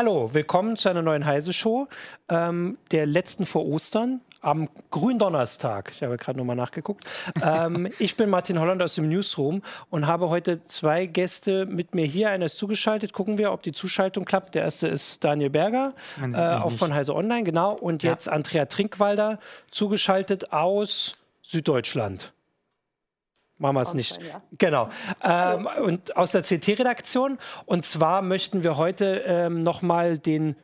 Hallo, willkommen zu einer neuen Heise-Show, ähm, der letzten vor Ostern am Gründonnerstag. Ich habe gerade nochmal nachgeguckt. ähm, ich bin Martin Holland aus dem Newsroom und habe heute zwei Gäste mit mir hier. Einer ist zugeschaltet. Gucken wir, ob die Zuschaltung klappt. Der erste ist Daniel Berger, äh, auch von Heise Online, genau. Und ja. jetzt Andrea Trinkwalder, zugeschaltet aus Süddeutschland. Machen wir es nicht. Ja. Genau. Ähm, und aus der CT-Redaktion. Und zwar möchten wir heute ähm, nochmal den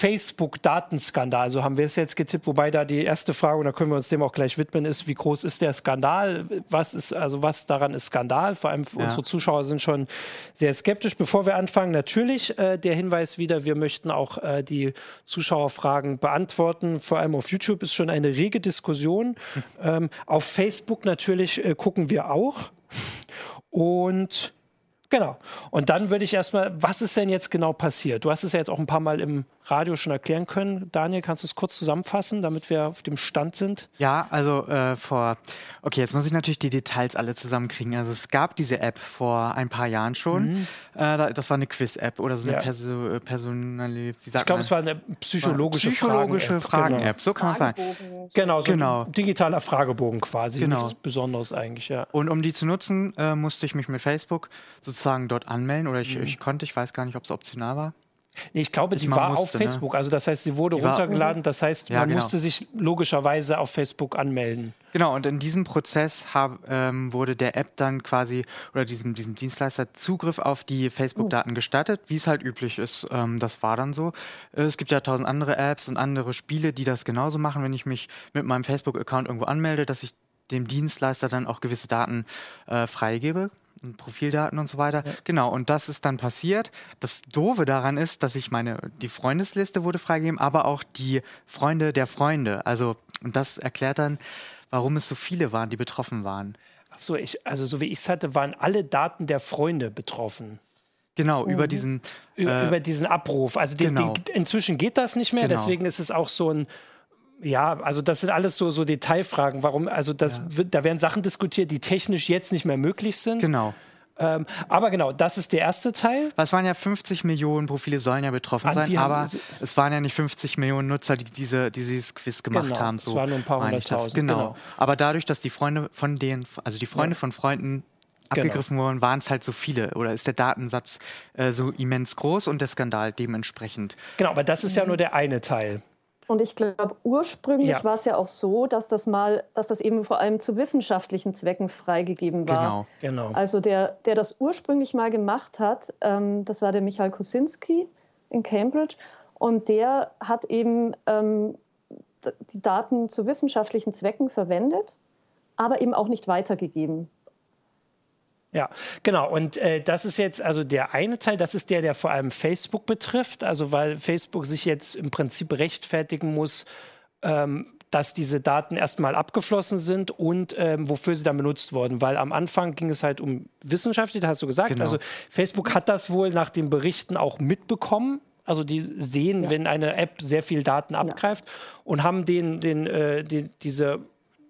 Facebook-Datenskandal. So haben wir es jetzt getippt, wobei da die erste Frage, und da können wir uns dem auch gleich widmen, ist, wie groß ist der Skandal? Was ist, also was daran ist Skandal? Vor allem ja. unsere Zuschauer sind schon sehr skeptisch. Bevor wir anfangen, natürlich äh, der Hinweis wieder, wir möchten auch äh, die Zuschauerfragen beantworten. Vor allem auf YouTube ist schon eine rege Diskussion. Hm. Ähm, auf Facebook natürlich äh, gucken wir auch. Und Genau. Und dann würde ich erstmal, was ist denn jetzt genau passiert? Du hast es ja jetzt auch ein paar Mal im Radio schon erklären können. Daniel, kannst du es kurz zusammenfassen, damit wir auf dem Stand sind? Ja, also äh, vor, okay, jetzt muss ich natürlich die Details alle zusammenkriegen. Also es gab diese App vor ein paar Jahren schon. Mhm. Äh, das war eine Quiz-App oder so eine ja. Perso personale, wie sagt Ich glaube, es war eine psychologische, psychologische Fragen-App. Fragen so kann man sagen. Genau, so genau. ein digitaler Fragebogen quasi. Genau. Nichts Besonderes eigentlich, ja. Und um die zu nutzen, äh, musste ich mich mit Facebook sozusagen dort anmelden oder ich, mhm. ich konnte, ich weiß gar nicht, ob es optional war. Nee, ich glaube, die ich war musste, auf ne? Facebook. Ne? Also das heißt, sie wurde die runtergeladen. Das heißt, ja, man genau. musste sich logischerweise auf Facebook anmelden. Genau, und in diesem Prozess hab, ähm, wurde der App dann quasi oder diesem, diesem Dienstleister Zugriff auf die Facebook-Daten oh. gestattet, wie es halt üblich ist. Ähm, das war dann so. Äh, es gibt ja tausend andere Apps und andere Spiele, die das genauso machen, wenn ich mich mit meinem Facebook-Account irgendwo anmelde, dass ich dem Dienstleister dann auch gewisse Daten äh, freigebe. Profildaten und so weiter. Ja. Genau, und das ist dann passiert. Das Doofe daran ist, dass ich meine, die Freundesliste wurde freigegeben, aber auch die Freunde der Freunde. Also, und das erklärt dann, warum es so viele waren, die betroffen waren. Ach so, ich, also so wie ich es hatte, waren alle Daten der Freunde betroffen. Genau, mhm. über diesen über, äh, über, diesen Abruf. Also die, genau. die, inzwischen geht das nicht mehr, genau. deswegen ist es auch so ein ja, also das sind alles so, so Detailfragen. Warum, also das, ja. da werden Sachen diskutiert, die technisch jetzt nicht mehr möglich sind. Genau. Ähm, aber genau, das ist der erste Teil. Es waren ja 50 Millionen Profile sollen ja betroffen An sein, aber es waren ja nicht 50 Millionen Nutzer, die diese, die dieses Quiz gemacht genau, haben. So es waren nur ein paar hunderttausend. Genau. genau. Aber dadurch, dass die Freunde von denen, also die Freunde ja. von Freunden genau. abgegriffen genau. wurden, waren es halt so viele oder ist der Datensatz äh, so immens groß und der Skandal dementsprechend. Genau, aber das ist ja nur der eine Teil. Und ich glaube, ursprünglich ja. war es ja auch so, dass das mal, dass das eben vor allem zu wissenschaftlichen Zwecken freigegeben war. Genau, genau. Also der, der das ursprünglich mal gemacht hat, ähm, das war der Michael Kosinski in Cambridge. Und der hat eben ähm, die Daten zu wissenschaftlichen Zwecken verwendet, aber eben auch nicht weitergegeben. Ja, genau. Und äh, das ist jetzt also der eine Teil, das ist der, der vor allem Facebook betrifft. Also weil Facebook sich jetzt im Prinzip rechtfertigen muss, ähm, dass diese Daten erstmal abgeflossen sind und ähm, wofür sie dann benutzt wurden. Weil am Anfang ging es halt um Wissenschaft, das hast du gesagt. Genau. Also Facebook hat das wohl nach den Berichten auch mitbekommen. Also die sehen, ja. wenn eine App sehr viel Daten abgreift ja. und haben den, den, äh, den, diese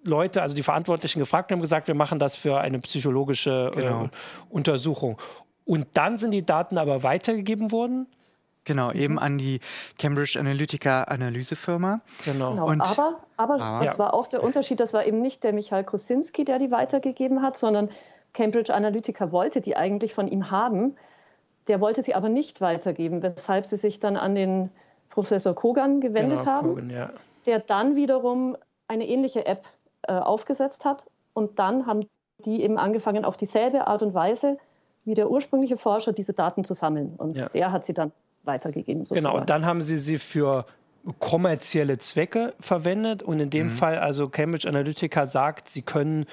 Leute, also die Verantwortlichen gefragt und haben gesagt, wir machen das für eine psychologische äh, genau. äh, Untersuchung. Und dann sind die Daten aber weitergegeben worden. Genau, eben an die Cambridge Analytica Analysefirma. Genau. genau. Und aber, aber, aber das ja. war auch der Unterschied, das war eben nicht der Michael Krosinski, der die weitergegeben hat, sondern Cambridge Analytica wollte die eigentlich von ihm haben. Der wollte sie aber nicht weitergeben, weshalb sie sich dann an den Professor Kogan gewendet genau, haben, Kogan, ja. der dann wiederum eine ähnliche App äh, aufgesetzt hat. Und dann haben die eben angefangen, auf dieselbe Art und Weise wie der ursprüngliche Forscher diese Daten zu sammeln. Und ja. der hat sie dann weitergegeben. Sozusagen. Genau, und dann haben sie sie für kommerzielle Zwecke verwendet. Und in dem mhm. Fall, also Cambridge Analytica sagt, sie können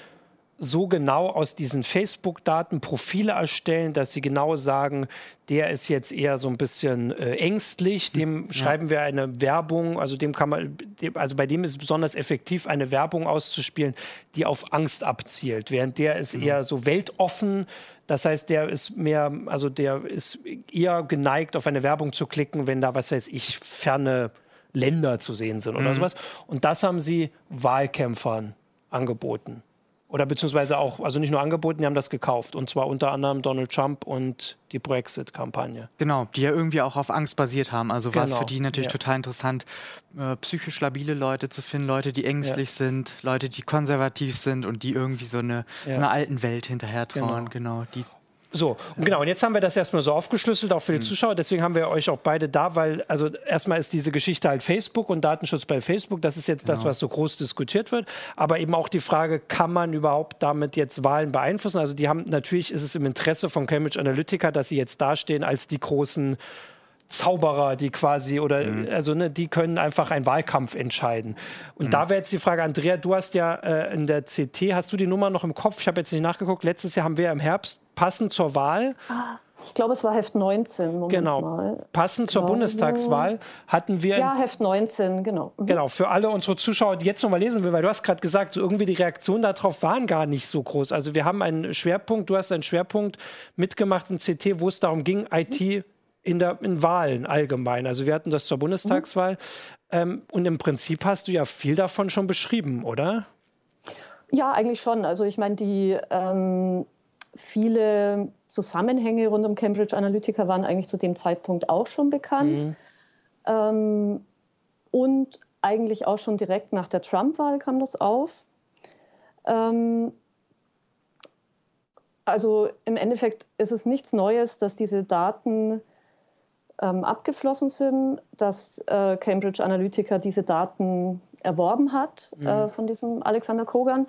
so genau aus diesen Facebook-Daten Profile erstellen, dass sie genau sagen, der ist jetzt eher so ein bisschen äh, ängstlich, dem ja. schreiben wir eine Werbung, also dem kann man, also bei dem ist es besonders effektiv, eine Werbung auszuspielen, die auf Angst abzielt, während der ist mhm. eher so weltoffen. Das heißt, der ist mehr, also der ist eher geneigt, auf eine Werbung zu klicken, wenn da, was weiß ich, ferne Länder zu sehen sind oder mhm. sowas. Und das haben sie Wahlkämpfern angeboten. Oder beziehungsweise auch, also nicht nur angeboten, die haben das gekauft. Und zwar unter anderem Donald Trump und die Brexit-Kampagne. Genau, die ja irgendwie auch auf Angst basiert haben. Also genau. war es für die natürlich ja. total interessant, äh, psychisch labile Leute zu finden, Leute, die ängstlich ja. sind, Leute, die konservativ sind und die irgendwie so eine, ja. so einer alten Welt hinterher trauern. Genau. genau, die so, und genau, und jetzt haben wir das erstmal so aufgeschlüsselt, auch für die mhm. Zuschauer. Deswegen haben wir euch auch beide da, weil, also erstmal ist diese Geschichte halt Facebook und Datenschutz bei Facebook. Das ist jetzt genau. das, was so groß diskutiert wird. Aber eben auch die Frage, kann man überhaupt damit jetzt Wahlen beeinflussen? Also, die haben natürlich ist es im Interesse von Cambridge Analytica, dass sie jetzt dastehen als die großen Zauberer, die quasi, oder mhm. also ne, die können einfach einen Wahlkampf entscheiden. Und mhm. da wäre jetzt die Frage, Andrea, du hast ja äh, in der CT, hast du die Nummer noch im Kopf? Ich habe jetzt nicht nachgeguckt. Letztes Jahr haben wir im Herbst passend zur Wahl. Ah, ich glaube, es war Heft 19. Moment genau. Mal. Passend zur Bundestagswahl hatten wir. Ja, Heft 19, genau. Mhm. Genau, für alle unsere Zuschauer, die jetzt nochmal lesen will, weil du hast gerade gesagt, so irgendwie die Reaktionen darauf waren gar nicht so groß. Also wir haben einen Schwerpunkt, du hast einen Schwerpunkt mitgemacht in CT, wo es darum ging, IT in, der, in Wahlen allgemein. Also wir hatten das zur Bundestagswahl. Mhm. Ähm, und im Prinzip hast du ja viel davon schon beschrieben, oder? Ja, eigentlich schon. Also ich meine, die ähm, viele Zusammenhänge rund um Cambridge Analytica waren eigentlich zu dem Zeitpunkt auch schon bekannt. Mhm. Ähm, und eigentlich auch schon direkt nach der Trump-Wahl kam das auf. Ähm, also im Endeffekt ist es nichts Neues, dass diese Daten ähm, abgeflossen sind, dass äh, Cambridge Analytica diese Daten erworben hat mhm. äh, von diesem Alexander Kogan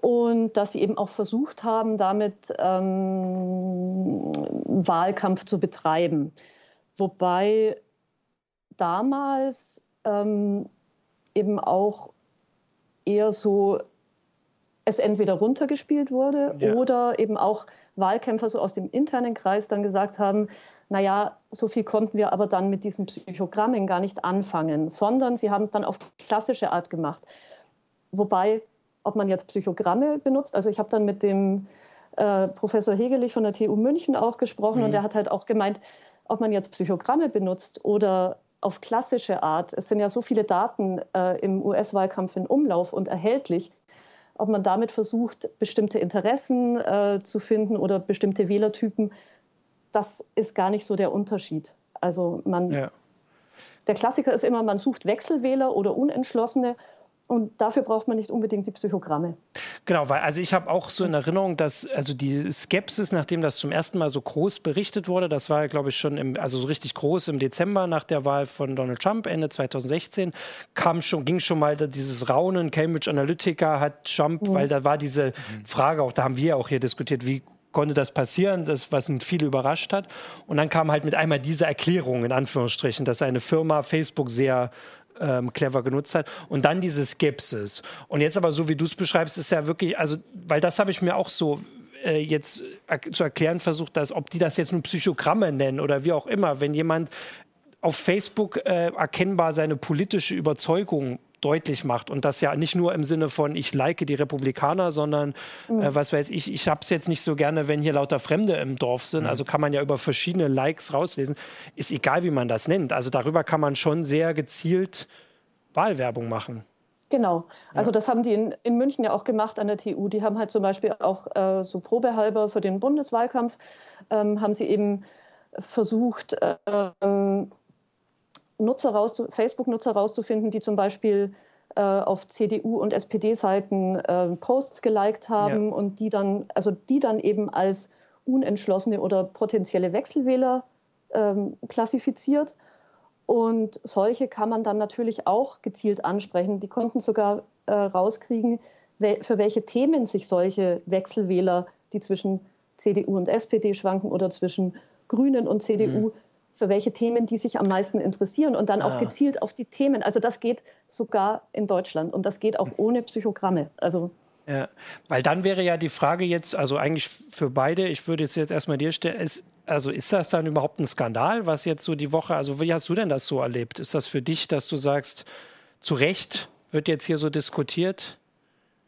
und dass sie eben auch versucht haben, damit ähm, Wahlkampf zu betreiben. Wobei damals ähm, eben auch eher so es entweder runtergespielt wurde ja. oder eben auch Wahlkämpfer so aus dem internen Kreis dann gesagt haben, naja, so viel konnten wir aber dann mit diesen Psychogrammen gar nicht anfangen, sondern sie haben es dann auf klassische Art gemacht. Wobei, ob man jetzt Psychogramme benutzt, also ich habe dann mit dem äh, Professor Hegelich von der TU München auch gesprochen mhm. und der hat halt auch gemeint, ob man jetzt Psychogramme benutzt oder auf klassische Art. Es sind ja so viele Daten äh, im US-Wahlkampf in Umlauf und erhältlich, ob man damit versucht, bestimmte Interessen äh, zu finden oder bestimmte Wählertypen das ist gar nicht so der Unterschied. Also man, ja. der Klassiker ist immer, man sucht Wechselwähler oder Unentschlossene und dafür braucht man nicht unbedingt die Psychogramme. Genau, weil also ich habe auch so in Erinnerung, dass also die Skepsis, nachdem das zum ersten Mal so groß berichtet wurde, das war glaube ich schon im, also so richtig groß im Dezember nach der Wahl von Donald Trump Ende 2016 kam schon ging schon mal dieses Raunen. Cambridge Analytica hat Trump, mhm. weil da war diese Frage auch, da haben wir auch hier diskutiert, wie konnte das passieren, das, was viele überrascht hat. Und dann kam halt mit einmal diese Erklärung, in Anführungsstrichen, dass eine Firma Facebook sehr ähm, clever genutzt hat. Und dann diese Skepsis. Und jetzt aber so, wie du es beschreibst, ist ja wirklich, also, weil das habe ich mir auch so äh, jetzt zu erklären versucht, dass ob die das jetzt nur Psychogramme nennen oder wie auch immer, wenn jemand auf Facebook äh, erkennbar seine politische Überzeugung deutlich macht. Und das ja nicht nur im Sinne von, ich like die Republikaner, sondern mhm. äh, was weiß ich, ich habe es jetzt nicht so gerne, wenn hier lauter Fremde im Dorf sind. Mhm. Also kann man ja über verschiedene Likes rauslesen. Ist egal, wie man das nennt. Also darüber kann man schon sehr gezielt Wahlwerbung machen. Genau. Also das haben die in, in, München ja auch gemacht an der TU. Die haben halt zum Beispiel auch äh, so probehalber für den Bundeswahlkampf, ähm, haben sie eben versucht, äh, Nutzer raus, Facebook-Nutzer rauszufinden, die zum Beispiel äh, auf CDU- und SPD-Seiten äh, Posts geliked haben ja. und die dann, also die dann eben als unentschlossene oder potenzielle Wechselwähler ähm, klassifiziert. Und solche kann man dann natürlich auch gezielt ansprechen. Die konnten sogar äh, rauskriegen, wel für welche Themen sich solche Wechselwähler, die zwischen CDU und SPD schwanken oder zwischen Grünen und CDU, mhm für welche Themen die sich am meisten interessieren und dann auch ah. gezielt auf die Themen. Also das geht sogar in Deutschland und das geht auch ohne Psychogramme. Also ja, weil dann wäre ja die Frage jetzt, also eigentlich für beide, ich würde jetzt, jetzt erstmal dir stellen, ist, also ist das dann überhaupt ein Skandal, was jetzt so die Woche, also wie hast du denn das so erlebt? Ist das für dich, dass du sagst, zu Recht wird jetzt hier so diskutiert?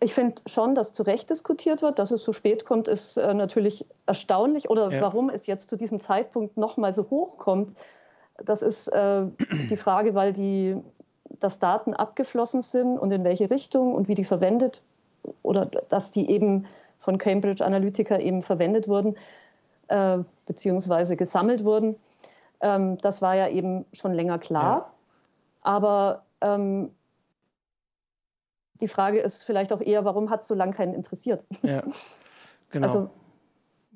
Ich finde schon, dass zu Recht diskutiert wird. Dass es so spät kommt, ist äh, natürlich erstaunlich. Oder ja. warum es jetzt zu diesem Zeitpunkt nochmal so hoch kommt, das ist äh, die Frage, weil die, dass Daten abgeflossen sind und in welche Richtung und wie die verwendet oder dass die eben von Cambridge Analytica eben verwendet wurden, äh, beziehungsweise gesammelt wurden. Ähm, das war ja eben schon länger klar. Ja. Aber ähm, die Frage ist vielleicht auch eher, warum hat es so lange keinen interessiert? Ja, genau. Also,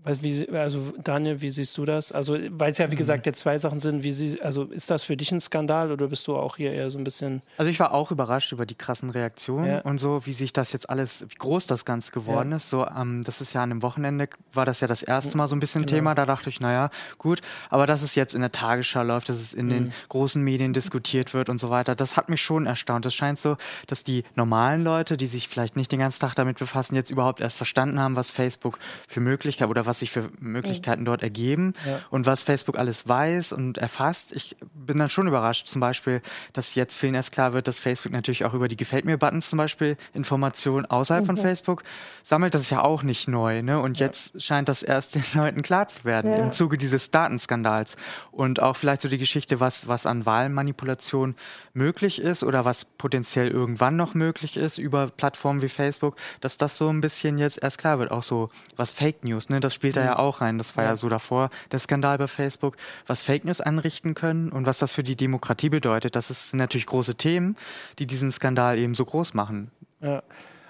wie, also Daniel, wie siehst du das? Also, weil es ja wie mhm. gesagt jetzt zwei Sachen sind, wie sie, also ist das für dich ein Skandal oder bist du auch hier eher so ein bisschen. Also ich war auch überrascht über die krassen Reaktionen ja. und so, wie sich das jetzt alles, wie groß das Ganze geworden ja. ist. So, ähm, das ist ja an einem Wochenende, war das ja das erste Mal so ein bisschen genau. Thema. Da dachte ich, naja, gut, aber dass es jetzt in der Tagesschau läuft, dass es in mhm. den großen Medien diskutiert wird und so weiter, das hat mich schon erstaunt. Es scheint so, dass die normalen Leute, die sich vielleicht nicht den ganzen Tag damit befassen, jetzt überhaupt erst verstanden haben, was Facebook für Möglichkeiten oder was was sich für Möglichkeiten dort ergeben ja. und was Facebook alles weiß und erfasst. Ich bin dann schon überrascht, zum Beispiel, dass jetzt vielen erst klar wird, dass Facebook natürlich auch über die Gefällt mir-Buttons zum Beispiel Informationen außerhalb mhm. von Facebook sammelt. Das ist ja auch nicht neu. Ne? Und ja. jetzt scheint das erst den Leuten klar zu werden ja. im Zuge dieses Datenskandals. Und auch vielleicht so die Geschichte, was, was an Wahlmanipulation möglich ist oder was potenziell irgendwann noch möglich ist über Plattformen wie Facebook, dass das so ein bisschen jetzt erst klar wird. Auch so was Fake News, ne? Das spielt da ja mhm. auch rein. Das war ja. ja so davor der Skandal bei Facebook, was Fake News anrichten können und was das für die Demokratie bedeutet. Das sind natürlich große Themen, die diesen Skandal eben so groß machen. Ja.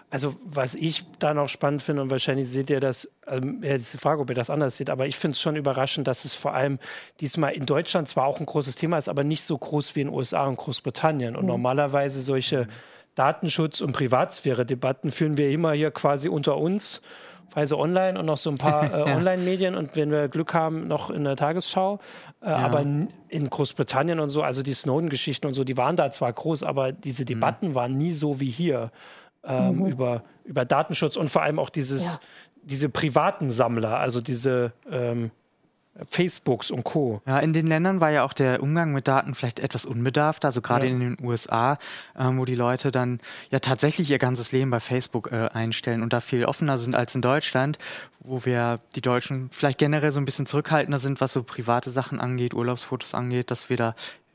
Also, was ich da noch spannend finde, und wahrscheinlich seht ihr das, ähm, jetzt die Frage, ob ihr das anders seht, aber ich finde es schon überraschend, dass es vor allem diesmal in Deutschland zwar auch ein großes Thema ist, aber nicht so groß wie in den USA und Großbritannien. Und mhm. normalerweise solche Datenschutz- und Privatsphäre-Debatten führen wir immer hier quasi unter uns Weise Online und noch so ein paar äh, Online-Medien und wenn wir Glück haben, noch in der Tagesschau. Äh, ja. Aber in Großbritannien und so, also die Snowden-Geschichten und so, die waren da zwar groß, aber diese mhm. Debatten mhm. waren nie so wie hier ähm, mhm. über, über Datenschutz und vor allem auch dieses, ja. diese privaten Sammler, also diese ähm, Facebooks und Co. Ja, in den Ländern war ja auch der Umgang mit Daten vielleicht etwas unbedarfter, also gerade ja. in den USA, ähm, wo die Leute dann ja tatsächlich ihr ganzes Leben bei Facebook äh, einstellen und da viel offener sind als in Deutschland, wo wir die Deutschen vielleicht generell so ein bisschen zurückhaltender sind, was so private Sachen angeht, Urlaubsfotos angeht, dass wir da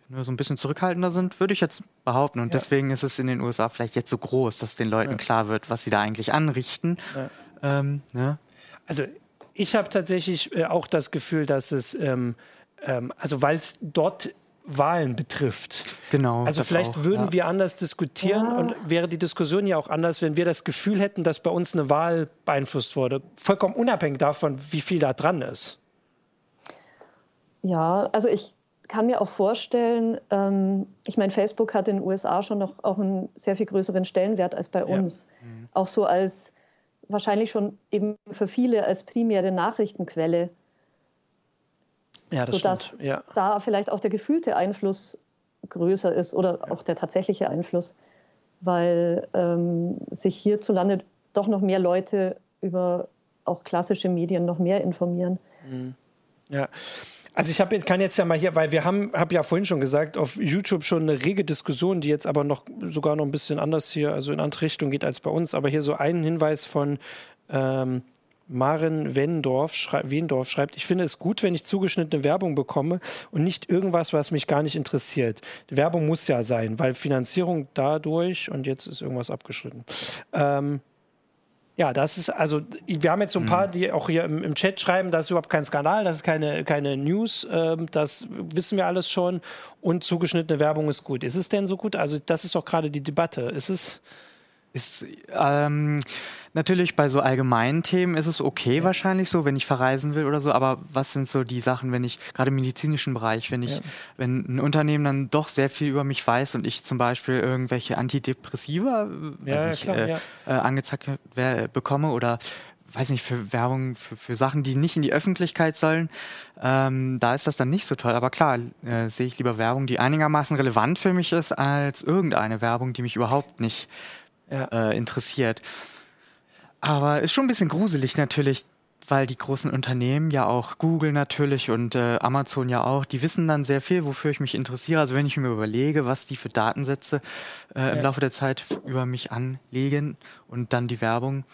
nur so ein bisschen zurückhaltender sind, würde ich jetzt behaupten. Und ja. deswegen ist es in den USA vielleicht jetzt so groß, dass den Leuten ja. klar wird, was sie da eigentlich anrichten. Ähm, ne? Also ich habe tatsächlich äh, auch das Gefühl, dass es, ähm, ähm, also weil es dort Wahlen betrifft. Genau. Also vielleicht auch, würden ja. wir anders diskutieren ja. und wäre die Diskussion ja auch anders, wenn wir das Gefühl hätten, dass bei uns eine Wahl beeinflusst wurde. Vollkommen unabhängig davon, wie viel da dran ist. Ja, also ich kann mir auch vorstellen, ähm, ich meine, Facebook hat in den USA schon noch auch einen sehr viel größeren Stellenwert als bei uns. Ja. Mhm. Auch so als wahrscheinlich schon eben für viele als primäre Nachrichtenquelle. Ja, das sodass stimmt. Ja. da vielleicht auch der gefühlte Einfluss größer ist oder ja. auch der tatsächliche Einfluss, weil ähm, sich hierzulande doch noch mehr Leute über auch klassische Medien noch mehr informieren. Mhm. Ja, also ich hab, kann jetzt ja mal hier, weil wir haben, habe ja vorhin schon gesagt, auf YouTube schon eine rege Diskussion, die jetzt aber noch sogar noch ein bisschen anders hier, also in andere Richtung geht als bei uns. Aber hier so ein Hinweis von ähm, Maren Wendorf, schrei Wendorf schreibt, ich finde es gut, wenn ich zugeschnittene Werbung bekomme und nicht irgendwas, was mich gar nicht interessiert. Die Werbung muss ja sein, weil Finanzierung dadurch und jetzt ist irgendwas abgeschnitten. Ähm, ja, das ist, also, wir haben jetzt so ein paar, mhm. die auch hier im, im, Chat schreiben, das ist überhaupt kein Skandal, das ist keine, keine News, ähm, das wissen wir alles schon und zugeschnittene Werbung ist gut. Ist es denn so gut? Also, das ist doch gerade die Debatte. Ist es? Ist, ähm, natürlich bei so allgemeinen Themen ist es okay ja. wahrscheinlich so, wenn ich verreisen will oder so, aber was sind so die Sachen, wenn ich, gerade im medizinischen Bereich, wenn ich, ja. wenn ein Unternehmen dann doch sehr viel über mich weiß und ich zum Beispiel irgendwelche Antidepressiva ja, ich, klar, äh, äh, angezeigt bekomme oder weiß nicht, für Werbung, für, für Sachen, die nicht in die Öffentlichkeit sollen, ähm, da ist das dann nicht so toll. Aber klar, äh, sehe ich lieber Werbung, die einigermaßen relevant für mich ist, als irgendeine Werbung, die mich überhaupt nicht ja. äh, interessiert. Aber ist schon ein bisschen gruselig natürlich, weil die großen Unternehmen ja auch Google natürlich und äh, Amazon ja auch, die wissen dann sehr viel, wofür ich mich interessiere. Also wenn ich mir überlege, was die für Datensätze äh, ja. im Laufe der Zeit über mich anlegen und dann die Werbung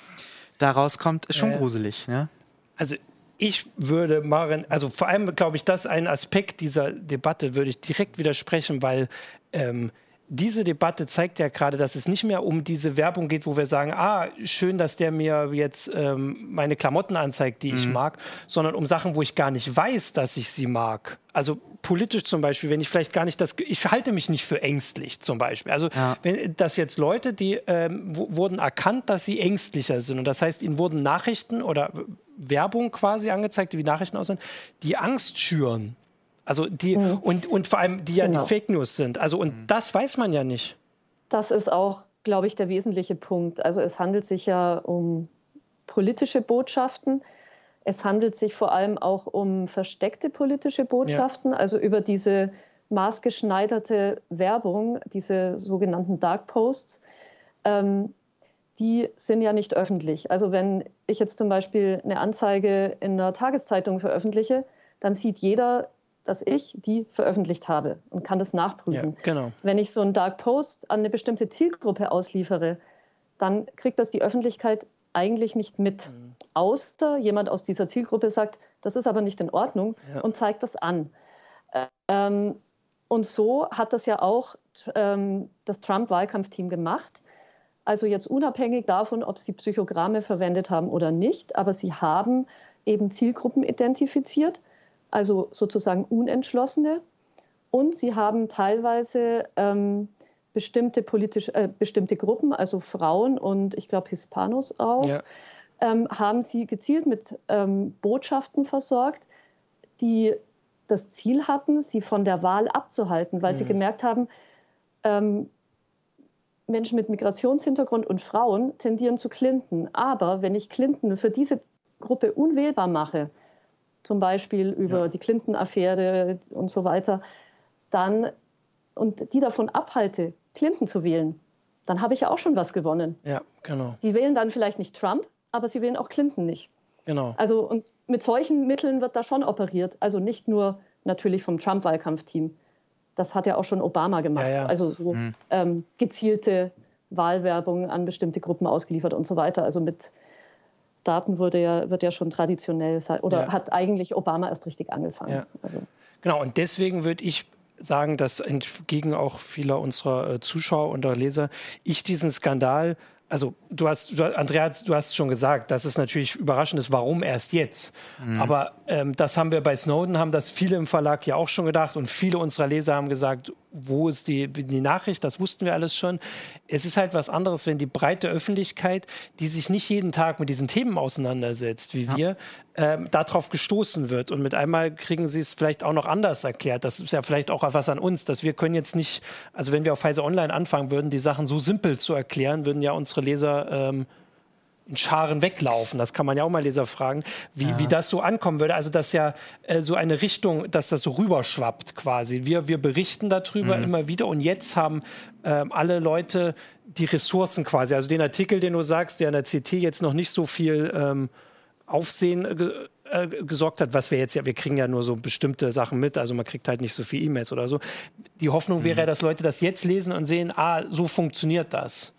da rauskommt, ist schon ja. gruselig. Ne? Also ich würde Maren, also vor allem glaube ich, das ein Aspekt dieser Debatte würde ich direkt widersprechen, weil ähm, diese Debatte zeigt ja gerade, dass es nicht mehr um diese Werbung geht, wo wir sagen, ah, schön, dass der mir jetzt ähm, meine Klamotten anzeigt, die mhm. ich mag, sondern um Sachen, wo ich gar nicht weiß, dass ich sie mag. Also politisch zum Beispiel, wenn ich vielleicht gar nicht das, ich halte mich nicht für ängstlich zum Beispiel. Also ja. wenn das jetzt Leute, die ähm, wurden erkannt, dass sie ängstlicher sind und das heißt, ihnen wurden Nachrichten oder Werbung quasi angezeigt, wie Nachrichten aussehen, die Angst schüren. Also die mhm. und, und vor allem die ja genau. die Fake News sind. Also und mhm. das weiß man ja nicht. Das ist auch, glaube ich, der wesentliche Punkt. Also es handelt sich ja um politische Botschaften. Es handelt sich vor allem auch um versteckte politische Botschaften, ja. also über diese maßgeschneiderte Werbung, diese sogenannten Dark Posts. Ähm, die sind ja nicht öffentlich. Also wenn ich jetzt zum Beispiel eine Anzeige in einer Tageszeitung veröffentliche, dann sieht jeder, dass ich die veröffentlicht habe und kann das nachprüfen. Ja, genau. Wenn ich so einen Dark Post an eine bestimmte Zielgruppe ausliefere, dann kriegt das die Öffentlichkeit eigentlich nicht mit. Mhm. Außer jemand aus dieser Zielgruppe sagt, das ist aber nicht in Ordnung ja. und zeigt das an. Ähm, und so hat das ja auch ähm, das Trump-Wahlkampfteam gemacht. Also jetzt unabhängig davon, ob sie Psychogramme verwendet haben oder nicht, aber sie haben eben Zielgruppen identifiziert, also sozusagen Unentschlossene. Und sie haben teilweise ähm, bestimmte politische, äh, bestimmte Gruppen, also Frauen und ich glaube Hispanos auch, ja. ähm, haben sie gezielt mit ähm, Botschaften versorgt, die das Ziel hatten, sie von der Wahl abzuhalten, weil mhm. sie gemerkt haben, ähm, Menschen mit Migrationshintergrund und Frauen tendieren zu Clinton. Aber wenn ich Clinton für diese Gruppe unwählbar mache, zum Beispiel über ja. die Clinton-Affäre und so weiter, dann und die davon abhalte, Clinton zu wählen, dann habe ich ja auch schon was gewonnen. Ja, genau. Die wählen dann vielleicht nicht Trump, aber sie wählen auch Clinton nicht. Genau. Also und mit solchen Mitteln wird da schon operiert. Also nicht nur natürlich vom Trump-Wahlkampfteam. Das hat ja auch schon Obama gemacht. Ja, ja. Also so mhm. ähm, gezielte Wahlwerbung an bestimmte Gruppen ausgeliefert und so weiter. Also mit Daten wurde ja, wird ja schon traditionell oder ja. hat eigentlich Obama erst richtig angefangen. Also. Genau, und deswegen würde ich sagen, dass entgegen auch vieler unserer äh, Zuschauer und Leser ich diesen Skandal also du hast, du, Andrea, du hast schon gesagt, dass es natürlich überraschend ist, warum erst jetzt. Mhm. Aber ähm, das haben wir bei Snowden, haben das viele im Verlag ja auch schon gedacht und viele unserer Leser haben gesagt, wo ist die, die Nachricht, das wussten wir alles schon. Es ist halt was anderes, wenn die breite Öffentlichkeit, die sich nicht jeden Tag mit diesen Themen auseinandersetzt, wie ja. wir, ähm, darauf gestoßen wird. Und mit einmal kriegen sie es vielleicht auch noch anders erklärt. Das ist ja vielleicht auch was an uns, dass wir können jetzt nicht, also wenn wir auf Heise Online anfangen würden, die Sachen so simpel zu erklären, würden ja unsere Leser ähm, in Scharen weglaufen. Das kann man ja auch mal Leser fragen, wie, ja. wie das so ankommen würde. Also, dass ja äh, so eine Richtung, dass das so rüberschwappt quasi. Wir, wir berichten darüber mhm. immer wieder und jetzt haben ähm, alle Leute die Ressourcen quasi. Also den Artikel, den du sagst, der in der CT jetzt noch nicht so viel ähm, Aufsehen äh, äh, gesorgt hat, was wir jetzt ja, wir kriegen ja nur so bestimmte Sachen mit, also man kriegt halt nicht so viel E-Mails oder so. Die Hoffnung mhm. wäre ja, dass Leute das jetzt lesen und sehen, ah, so funktioniert das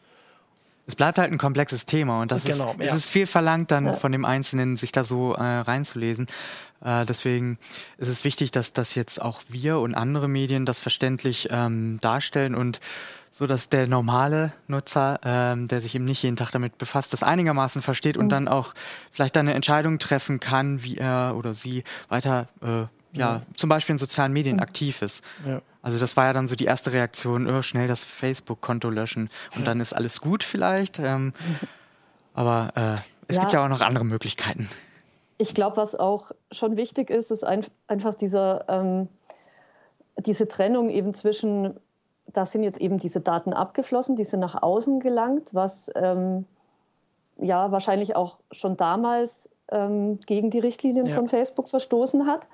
es bleibt halt ein komplexes Thema und das genau, ist, ja. es ist viel verlangt dann ja. von dem Einzelnen, sich da so äh, reinzulesen. Äh, deswegen ist es wichtig, dass das jetzt auch wir und andere Medien das verständlich ähm, darstellen und so, dass der normale Nutzer, ähm, der sich eben nicht jeden Tag damit befasst, das einigermaßen versteht mhm. und dann auch vielleicht eine Entscheidung treffen kann, wie er oder sie weiter, äh, ja, mhm. zum Beispiel in sozialen Medien mhm. aktiv ist. Ja. Also das war ja dann so die erste Reaktion, oh, schnell das Facebook-Konto löschen und dann ist alles gut vielleicht. Ähm, aber äh, es ja. gibt ja auch noch andere Möglichkeiten. Ich glaube, was auch schon wichtig ist, ist ein, einfach dieser, ähm, diese Trennung eben zwischen, da sind jetzt eben diese Daten abgeflossen, die sind nach außen gelangt, was ähm, ja wahrscheinlich auch schon damals ähm, gegen die Richtlinien ja. von Facebook verstoßen hat.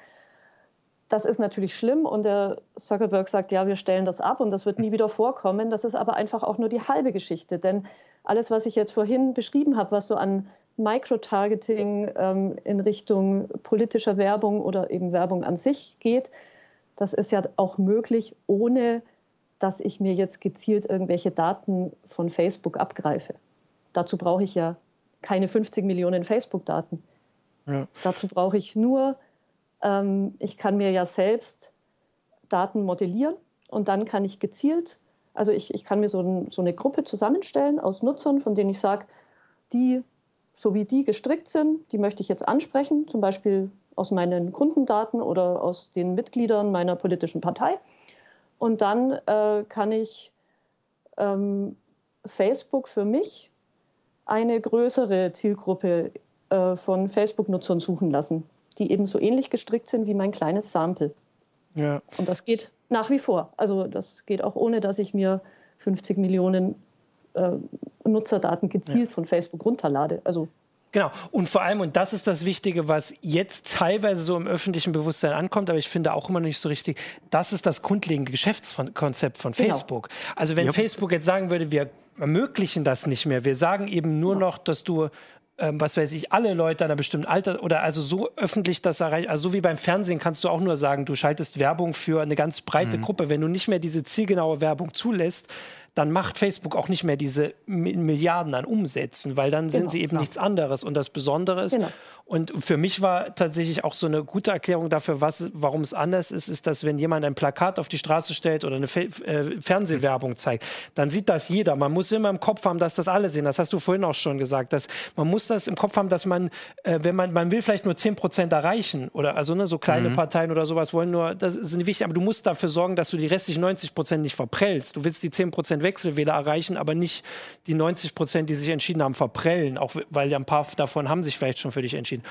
Das ist natürlich schlimm und der Zuckerberg sagt, ja, wir stellen das ab und das wird nie wieder vorkommen. Das ist aber einfach auch nur die halbe Geschichte, denn alles, was ich jetzt vorhin beschrieben habe, was so an Microtargeting ähm, in Richtung politischer Werbung oder eben Werbung an sich geht, das ist ja auch möglich, ohne dass ich mir jetzt gezielt irgendwelche Daten von Facebook abgreife. Dazu brauche ich ja keine 50 Millionen Facebook-Daten. Ja. Dazu brauche ich nur ich kann mir ja selbst Daten modellieren und dann kann ich gezielt Also ich, ich kann mir so, ein, so eine Gruppe zusammenstellen aus Nutzern, von denen ich sage, die, so wie die gestrickt sind, die möchte ich jetzt ansprechen, zum Beispiel aus meinen Kundendaten oder aus den Mitgliedern meiner politischen Partei. Und dann äh, kann ich ähm, Facebook für mich eine größere Zielgruppe äh, von Facebook-Nutzern suchen lassen, die eben so ähnlich gestrickt sind wie mein kleines Sample. Ja. Und das geht nach wie vor. Also das geht auch ohne, dass ich mir 50 Millionen äh, Nutzerdaten gezielt ja. von Facebook runterlade. Also Genau. Und vor allem, und das ist das Wichtige, was jetzt teilweise so im öffentlichen Bewusstsein ankommt, aber ich finde auch immer noch nicht so richtig, das ist das grundlegende Geschäftskonzept von genau. Facebook. Genau. Also wenn ja. Facebook jetzt sagen würde, wir ermöglichen das nicht mehr, wir sagen eben nur ja. noch, dass du ähm, was weiß ich, alle Leute einer bestimmten Alter oder also so öffentlich das erreicht, also so wie beim Fernsehen kannst du auch nur sagen, du schaltest Werbung für eine ganz breite mhm. Gruppe. Wenn du nicht mehr diese zielgenaue Werbung zulässt, dann macht Facebook auch nicht mehr diese Milliarden an Umsätzen, weil dann genau, sind sie eben klar. nichts anderes. Und das Besondere ist, genau. Und für mich war tatsächlich auch so eine gute Erklärung dafür, was, warum es anders ist, ist, dass wenn jemand ein Plakat auf die Straße stellt oder eine Fe äh, Fernsehwerbung zeigt, dann sieht das jeder. Man muss immer im Kopf haben, dass das alle sehen. Das hast du vorhin auch schon gesagt. Dass man muss das im Kopf haben, dass man, äh, wenn man, man will vielleicht nur 10 Prozent erreichen oder also ne, so kleine mhm. Parteien oder sowas wollen nur, das sind wichtig, aber du musst dafür sorgen, dass du die restlichen 90 Prozent nicht verprellst. Du willst die 10 Prozent Wechselwähler erreichen, aber nicht die 90 Prozent, die sich entschieden haben, verprellen, auch weil ein paar davon haben sich vielleicht schon für dich entschieden.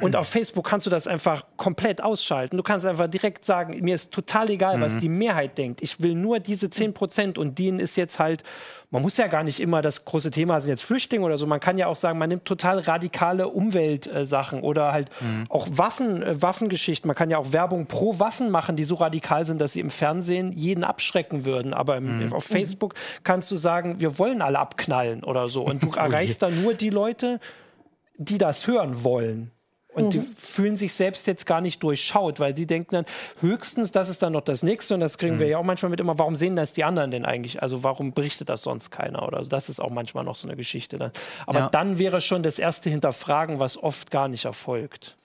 Und auf Facebook kannst du das einfach komplett ausschalten. Du kannst einfach direkt sagen, mir ist total egal, mhm. was die Mehrheit denkt. Ich will nur diese 10 Prozent und denen ist jetzt halt, man muss ja gar nicht immer das große Thema sind jetzt Flüchtlinge oder so. Man kann ja auch sagen, man nimmt total radikale Umweltsachen äh, oder halt mhm. auch Waffen, äh, Waffengeschichten. Man kann ja auch Werbung pro Waffen machen, die so radikal sind, dass sie im Fernsehen jeden abschrecken würden. Aber im, mhm. auf Facebook kannst du sagen, wir wollen alle abknallen oder so. Und du oh erreichst dann nur die Leute, die das hören wollen. Und mhm. die fühlen sich selbst jetzt gar nicht durchschaut, weil sie denken dann, höchstens, das ist dann noch das Nächste. Und das kriegen mhm. wir ja auch manchmal mit immer, warum sehen das die anderen denn eigentlich? Also warum berichtet das sonst keiner? Oder also das ist auch manchmal noch so eine Geschichte dann. Aber ja. dann wäre schon das erste Hinterfragen, was oft gar nicht erfolgt.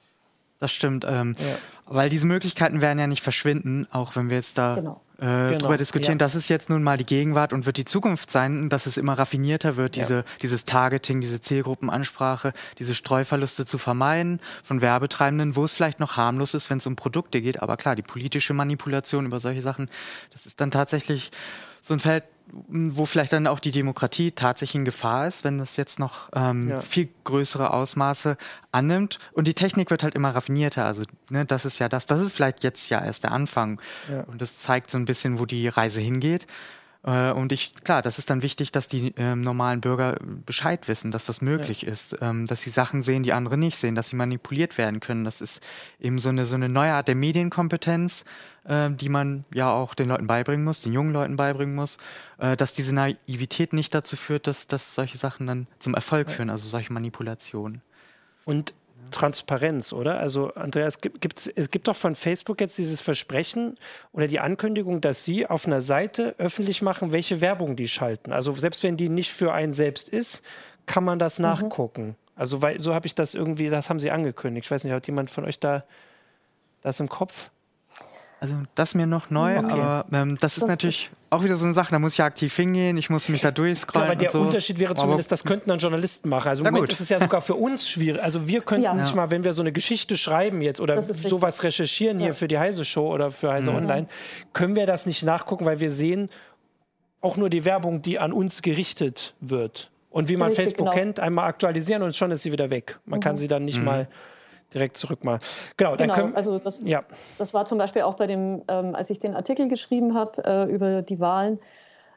Das stimmt. Ähm, ja. Weil diese Möglichkeiten werden ja nicht verschwinden, auch wenn wir jetzt da genau äh, genau, drüber diskutieren. Ja. Das ist jetzt nun mal die Gegenwart und wird die Zukunft sein, dass es immer raffinierter wird, diese, ja. dieses Targeting, diese Zielgruppenansprache, diese Streuverluste zu vermeiden von Werbetreibenden, wo es vielleicht noch harmlos ist, wenn es um Produkte geht. Aber klar, die politische Manipulation über solche Sachen, das ist dann tatsächlich so ein Feld, wo vielleicht dann auch die Demokratie tatsächlich in Gefahr ist, wenn das jetzt noch ähm, ja. viel größere Ausmaße annimmt. Und die Technik wird halt immer raffinierter. Also ne, das ist ja das, das ist vielleicht jetzt ja erst der Anfang. Ja. Und das zeigt so ein bisschen, wo die Reise hingeht. Äh, und ich, klar, das ist dann wichtig, dass die ähm, normalen Bürger Bescheid wissen, dass das möglich ja. ist, ähm, dass sie Sachen sehen, die andere nicht sehen, dass sie manipuliert werden können. Das ist eben so eine, so eine neue Art der Medienkompetenz, äh, die man ja auch den Leuten beibringen muss, den jungen Leuten beibringen muss, äh, dass diese Naivität nicht dazu führt, dass, dass solche Sachen dann zum Erfolg ja. führen, also solche Manipulationen. Und Transparenz, oder? Also, Andreas, gibt, es gibt doch von Facebook jetzt dieses Versprechen oder die Ankündigung, dass sie auf einer Seite öffentlich machen, welche Werbung die schalten. Also, selbst wenn die nicht für einen selbst ist, kann man das mhm. nachgucken. Also, weil, so habe ich das irgendwie, das haben sie angekündigt. Ich weiß nicht, hat jemand von euch da das im Kopf? Also das ist mir noch neu, okay. aber ähm, das ist das natürlich ist auch wieder so eine Sache, da muss ich ja aktiv hingehen, ich muss mich da durchscrollen. aber der so. Unterschied wäre zumindest, aber, das könnten dann Journalisten machen. Also im Moment gut. ist es ja sogar für uns schwierig. Also wir könnten ja. nicht mal, wenn wir so eine Geschichte schreiben jetzt oder sowas recherchieren ja. hier für die Heise Show oder für Heise mhm. Online, können wir das nicht nachgucken, weil wir sehen auch nur die Werbung, die an uns gerichtet wird. Und wie man Richtig, Facebook genau. kennt, einmal aktualisieren und schon ist sie wieder weg. Man mhm. kann sie dann nicht mhm. mal direkt zurück mal. Genau, dann genau, können, also das, ja. das war zum Beispiel auch bei dem, ähm, als ich den Artikel geschrieben habe äh, über die Wahlen,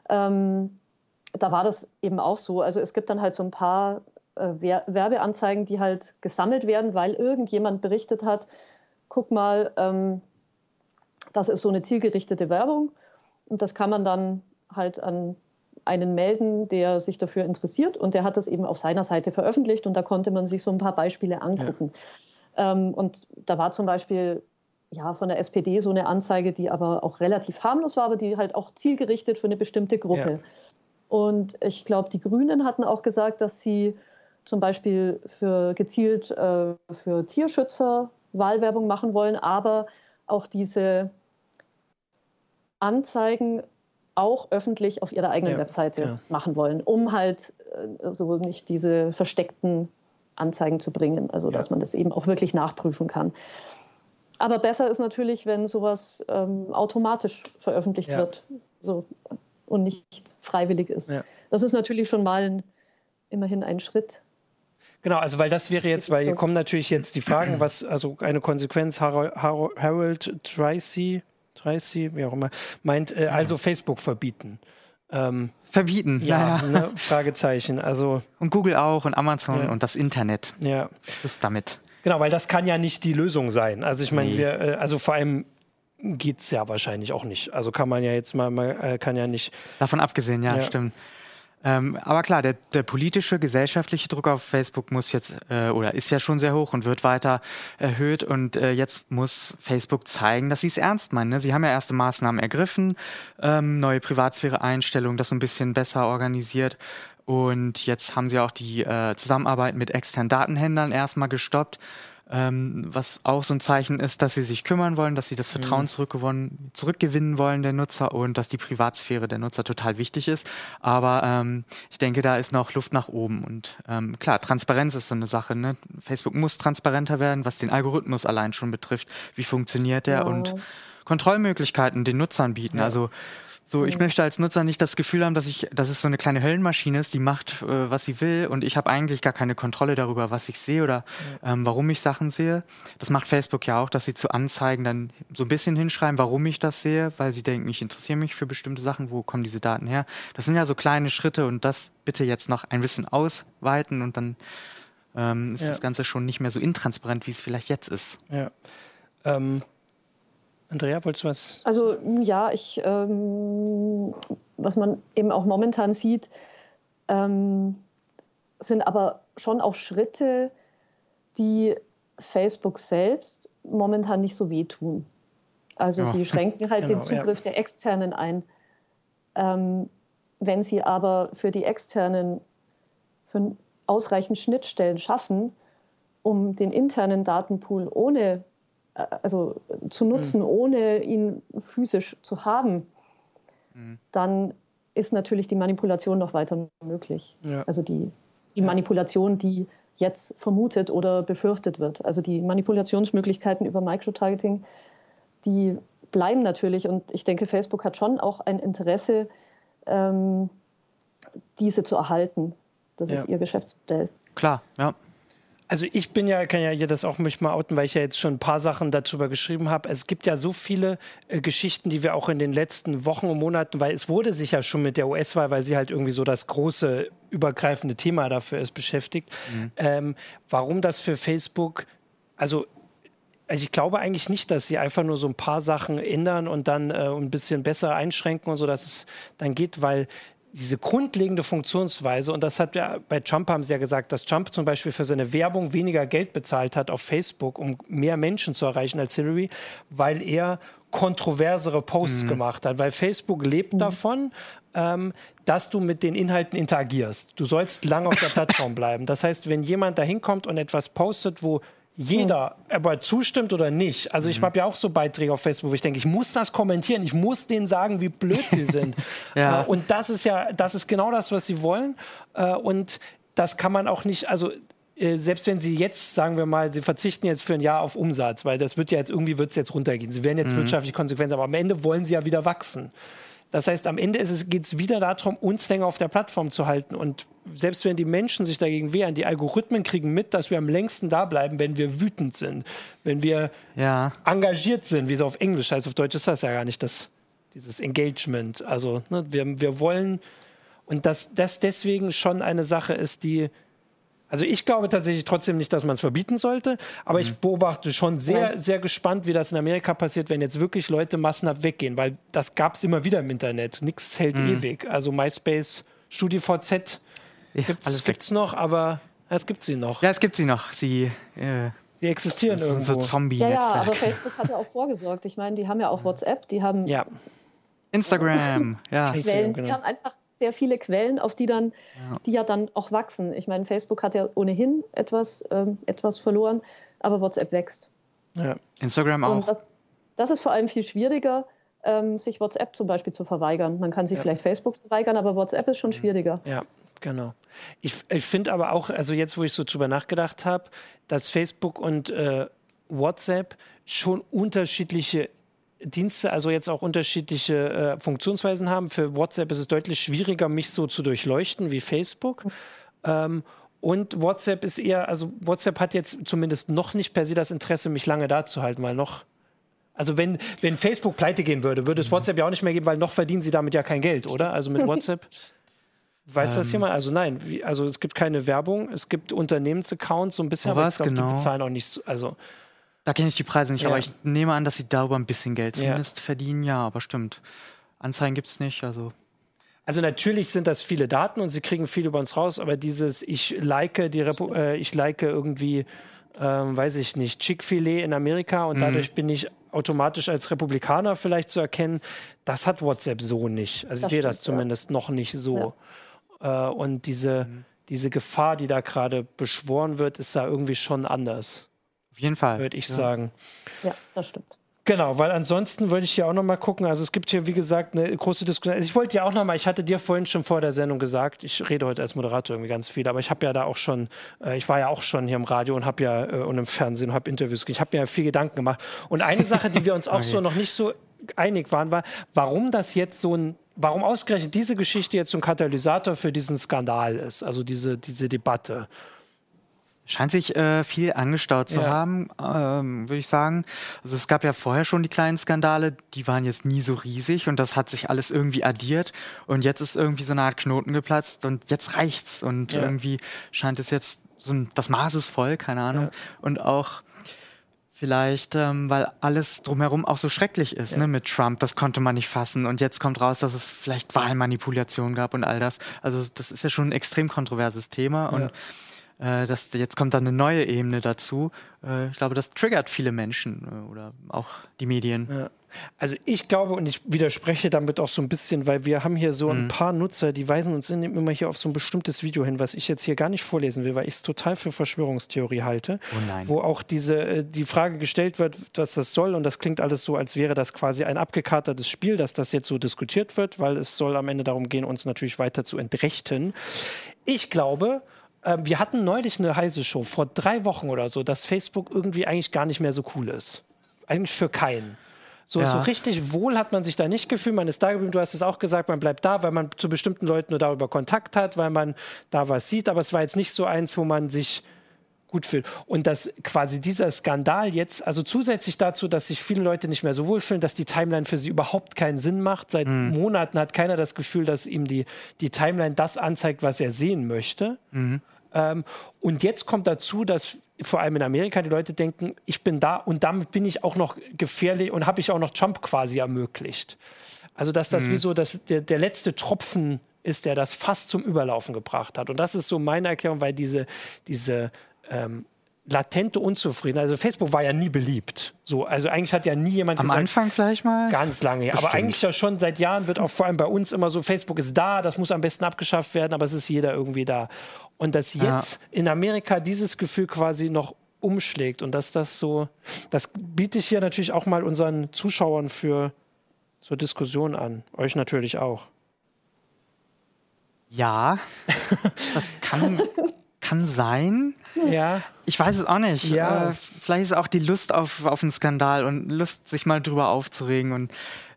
ähm, da war das eben auch so. Also es gibt dann halt so ein paar äh, Werbeanzeigen, die halt gesammelt werden, weil irgendjemand berichtet hat, guck mal, ähm, das ist so eine zielgerichtete Werbung und das kann man dann halt an einen melden, der sich dafür interessiert und der hat das eben auf seiner Seite veröffentlicht und da konnte man sich so ein paar Beispiele angucken. Ja. Ähm, und da war zum Beispiel ja, von der SPD so eine Anzeige, die aber auch relativ harmlos war, aber die halt auch zielgerichtet für eine bestimmte Gruppe. Ja. Und ich glaube, die Grünen hatten auch gesagt, dass sie zum Beispiel für gezielt äh, für Tierschützer Wahlwerbung machen wollen, aber auch diese Anzeigen auch öffentlich auf ihrer eigenen ja, Webseite ja. machen wollen, um halt äh, so nicht diese versteckten Anzeigen zu bringen, also dass man das eben auch wirklich nachprüfen kann. Aber besser ist natürlich, wenn sowas ähm, automatisch veröffentlicht wird so, und nicht freiwillig ist. Das ist natürlich schon mal ein, immerhin ein Schritt. Genau, also weil das wäre jetzt, weil hier kommen natürlich jetzt die Fragen, was, also eine Konsequenz, Harold Tracy, Tracy, wie auch immer, meint, äh, also Facebook verbieten. Ähm, verbieten, ja, ja. Ne, Fragezeichen. Also und Google auch und Amazon ja. und das Internet. Ja, ist damit. Genau, weil das kann ja nicht die Lösung sein. Also ich meine, nee. wir, äh, also vor allem geht es ja wahrscheinlich auch nicht. Also kann man ja jetzt mal, mal äh, kann ja nicht. Davon abgesehen, ja, ja. stimmt. Ähm, aber klar, der, der, politische, gesellschaftliche Druck auf Facebook muss jetzt äh, oder ist ja schon sehr hoch und wird weiter erhöht. Und äh, jetzt muss Facebook zeigen, dass sie es ernst meinen. Ne? Sie haben ja erste Maßnahmen ergriffen, ähm, neue Privatsphäre-Einstellungen, das so ein bisschen besser organisiert. Und jetzt haben sie auch die äh, Zusammenarbeit mit externen Datenhändlern erstmal gestoppt ähm, was auch so ein Zeichen ist, dass sie sich kümmern wollen, dass sie das Vertrauen mhm. zurückgewonnen, zurückgewinnen wollen der Nutzer und dass die Privatsphäre der Nutzer total wichtig ist. Aber ähm, ich denke, da ist noch Luft nach oben. Und ähm, klar, Transparenz ist so eine Sache. Ne? Facebook muss transparenter werden, was den Algorithmus allein schon betrifft. Wie funktioniert der? Ja. Und Kontrollmöglichkeiten den Nutzern bieten. Ja. Also so, ich möchte als Nutzer nicht das Gefühl haben, dass ich, dass es so eine kleine Höllenmaschine ist, die macht, äh, was sie will und ich habe eigentlich gar keine Kontrolle darüber, was ich sehe oder ähm, warum ich Sachen sehe. Das macht Facebook ja auch, dass sie zu Anzeigen dann so ein bisschen hinschreiben, warum ich das sehe, weil sie denken, ich interessiere mich für bestimmte Sachen, wo kommen diese Daten her. Das sind ja so kleine Schritte und das bitte jetzt noch ein bisschen ausweiten und dann ähm, ist ja. das Ganze schon nicht mehr so intransparent, wie es vielleicht jetzt ist. Ja. Ähm Andrea, wolltest du was? Also ja, ich, ähm, was man eben auch momentan sieht, ähm, sind aber schon auch Schritte, die Facebook selbst momentan nicht so wehtun. Also ja. sie schränken halt genau, den Zugriff ja. der Externen ein. Ähm, wenn sie aber für die Externen für ausreichend Schnittstellen schaffen, um den internen Datenpool ohne also zu nutzen, mhm. ohne ihn physisch zu haben, mhm. dann ist natürlich die Manipulation noch weiter möglich. Ja. Also die, die ja. Manipulation, die jetzt vermutet oder befürchtet wird. Also die Manipulationsmöglichkeiten über Microtargeting, die bleiben natürlich. Und ich denke, Facebook hat schon auch ein Interesse, ähm, diese zu erhalten. Das ja. ist ihr Geschäftsmodell. Klar, ja. Also ich bin ja, kann ja hier das auch mich mal outen, weil ich ja jetzt schon ein paar Sachen darüber geschrieben habe. Es gibt ja so viele äh, Geschichten, die wir auch in den letzten Wochen und Monaten, weil es wurde sich ja schon mit der US-Wahl, weil sie halt irgendwie so das große übergreifende Thema dafür ist, beschäftigt. Mhm. Ähm, warum das für Facebook, also also ich glaube eigentlich nicht, dass sie einfach nur so ein paar Sachen ändern und dann äh, ein bisschen besser einschränken und so, dass es dann geht, weil diese grundlegende Funktionsweise, und das hat ja bei Trump haben sie ja gesagt, dass Trump zum Beispiel für seine Werbung weniger Geld bezahlt hat auf Facebook, um mehr Menschen zu erreichen als Hillary, weil er kontroversere Posts mhm. gemacht hat, weil Facebook lebt mhm. davon, ähm, dass du mit den Inhalten interagierst. Du sollst lange auf der Plattform bleiben. Das heißt, wenn jemand da hinkommt und etwas postet, wo jeder hm. aber zustimmt oder nicht. Also ich mhm. habe ja auch so Beiträge auf Facebook, wo ich denke, ich muss das kommentieren, ich muss denen sagen, wie blöd sie sind. ja. äh, und das ist ja, das ist genau das, was sie wollen. Äh, und das kann man auch nicht, also äh, selbst wenn sie jetzt, sagen wir mal, sie verzichten jetzt für ein Jahr auf Umsatz, weil das wird ja jetzt irgendwie wird es jetzt runtergehen. Sie werden jetzt mhm. wirtschaftlich konsequent, aber am Ende wollen sie ja wieder wachsen. Das heißt, am Ende geht es wieder darum, uns länger auf der Plattform zu halten. Und selbst wenn die Menschen sich dagegen wehren, die Algorithmen kriegen mit, dass wir am längsten da bleiben, wenn wir wütend sind, wenn wir ja. engagiert sind, wie es auf Englisch heißt. Auf Deutsch ist das ja gar nicht das, dieses Engagement. Also ne, wir, wir wollen, und dass das deswegen schon eine Sache ist, die also ich glaube tatsächlich trotzdem nicht, dass man es verbieten sollte, aber mhm. ich beobachte schon sehr, sehr gespannt, wie das in Amerika passiert, wenn jetzt wirklich Leute massenhaft weggehen, weil das gab es immer wieder im Internet. Nichts hält mhm. ewig. Also MySpace, StudiVZ ja, gibt es noch, aber es gibt sie noch. Ja, es gibt sie noch. Sie, äh, sie existieren irgendwo. So zombie ja, ja, aber Facebook hat ja auch vorgesorgt. Ich meine, die haben ja auch WhatsApp, die haben ja. Instagram, ja. Quellen. Sie haben einfach sehr viele Quellen, auf die dann, ja. die ja dann auch wachsen. Ich meine, Facebook hat ja ohnehin etwas, ähm, etwas verloren, aber WhatsApp wächst. Ja. Instagram auch. Und das, das ist vor allem viel schwieriger, ähm, sich WhatsApp zum Beispiel zu verweigern. Man kann sich ja. vielleicht Facebook verweigern, aber WhatsApp ist schon mhm. schwieriger. Ja, genau. Ich, ich finde aber auch, also jetzt, wo ich so drüber nachgedacht habe, dass Facebook und äh, WhatsApp schon unterschiedliche Dienste, also jetzt auch unterschiedliche äh, Funktionsweisen haben. Für WhatsApp ist es deutlich schwieriger, mich so zu durchleuchten wie Facebook. Mhm. Ähm, und WhatsApp ist eher, also WhatsApp hat jetzt zumindest noch nicht per se das Interesse, mich lange da zu halten, weil noch also wenn, wenn Facebook pleite gehen würde, würde es WhatsApp ja auch nicht mehr geben, weil noch verdienen sie damit ja kein Geld, oder? Also mit WhatsApp. Weiß ähm, das jemand? Also nein, wie, also es gibt keine Werbung, es gibt Unternehmensaccounts so ein bisschen, aber ich glaube, genau? die bezahlen auch nicht so, also da kenne ich die Preise nicht, ja. aber ich nehme an, dass sie darüber ein bisschen Geld zumindest ja. verdienen, ja, aber stimmt. Anzeigen gibt es nicht, also. Also natürlich sind das viele Daten und sie kriegen viel über uns raus, aber dieses ich like die Repu äh, ich like irgendwie ähm, weiß ich nicht, Chick-fil-A in Amerika und mhm. dadurch bin ich automatisch als Republikaner vielleicht zu erkennen, das hat WhatsApp so nicht. Also das ich sehe das zumindest ja. noch nicht so. Ja. Äh, und diese, mhm. diese Gefahr, die da gerade beschworen wird, ist da irgendwie schon anders. Auf jeden Fall. Würde ich ja. sagen. Ja, das stimmt. Genau, weil ansonsten würde ich hier auch noch mal gucken. Also es gibt hier, wie gesagt, eine große Diskussion. Also ich wollte ja auch noch mal, ich hatte dir vorhin schon vor der Sendung gesagt, ich rede heute als Moderator irgendwie ganz viel, aber ich habe ja da auch schon, äh, ich war ja auch schon hier im Radio und habe ja äh, und im Fernsehen und habe Interviews, ich habe mir ja viel Gedanken gemacht. Und eine Sache, die wir uns auch okay. so noch nicht so einig waren, war, warum das jetzt so ein warum ausgerechnet diese Geschichte jetzt so ein Katalysator für diesen Skandal ist, also diese, diese Debatte. Scheint sich äh, viel angestaut zu ja. haben, ähm, würde ich sagen. Also es gab ja vorher schon die kleinen Skandale, die waren jetzt nie so riesig und das hat sich alles irgendwie addiert und jetzt ist irgendwie so eine Art Knoten geplatzt und jetzt reicht's und ja. irgendwie scheint es jetzt so ein, das Maß ist voll, keine Ahnung. Ja. Und auch vielleicht, ähm, weil alles drumherum auch so schrecklich ist, ne, mit Trump, das konnte man nicht fassen und jetzt kommt raus, dass es vielleicht Wahlmanipulation gab und all das. Also das ist ja schon ein extrem kontroverses Thema und äh, das, jetzt kommt dann eine neue Ebene dazu. Äh, ich glaube, das triggert viele Menschen äh, oder auch die Medien. Ja. Also ich glaube, und ich widerspreche damit auch so ein bisschen, weil wir haben hier so ein mhm. paar Nutzer, die weisen uns immer hier auf so ein bestimmtes Video hin, was ich jetzt hier gar nicht vorlesen will, weil ich es total für Verschwörungstheorie halte. Oh wo auch diese, die Frage gestellt wird, was das soll, und das klingt alles so, als wäre das quasi ein abgekatertes Spiel, dass das jetzt so diskutiert wird, weil es soll am Ende darum gehen, uns natürlich weiter zu entrechten. Ich glaube, ähm, wir hatten neulich eine heiße Show, vor drei Wochen oder so, dass Facebook irgendwie eigentlich gar nicht mehr so cool ist. Eigentlich für keinen. So, ja. so richtig wohl hat man sich da nicht gefühlt. Man ist da geblieben. Du hast es auch gesagt, man bleibt da, weil man zu bestimmten Leuten nur darüber Kontakt hat, weil man da was sieht. Aber es war jetzt nicht so eins, wo man sich gut fühlt. Und dass quasi dieser Skandal jetzt, also zusätzlich dazu, dass sich viele Leute nicht mehr so wohlfühlen, dass die Timeline für sie überhaupt keinen Sinn macht. Seit mhm. Monaten hat keiner das Gefühl, dass ihm die, die Timeline das anzeigt, was er sehen möchte. Mhm. Ähm, und jetzt kommt dazu, dass vor allem in Amerika die Leute denken, ich bin da und damit bin ich auch noch gefährlich und habe ich auch noch Trump quasi ermöglicht. Also dass das mhm. wie so das, der, der letzte Tropfen ist, der das fast zum Überlaufen gebracht hat. Und das ist so meine Erklärung, weil diese, diese ähm, latente Unzufriedenheit. Also Facebook war ja nie beliebt. So, also eigentlich hat ja nie jemand Am gesagt. Am Anfang vielleicht mal? Ganz lange. Bestimmt. Aber eigentlich ja schon seit Jahren wird auch vor allem bei uns immer so, Facebook ist da, das muss am besten abgeschafft werden, aber es ist jeder irgendwie da. Und dass jetzt ja. in Amerika dieses Gefühl quasi noch umschlägt und dass das so, das biete ich hier natürlich auch mal unseren Zuschauern für zur Diskussion an. Euch natürlich auch. Ja, das kann, kann sein. Ja. Ich weiß es auch nicht. Ja. Äh, vielleicht ist auch die Lust auf, auf einen Skandal und Lust, sich mal drüber aufzuregen und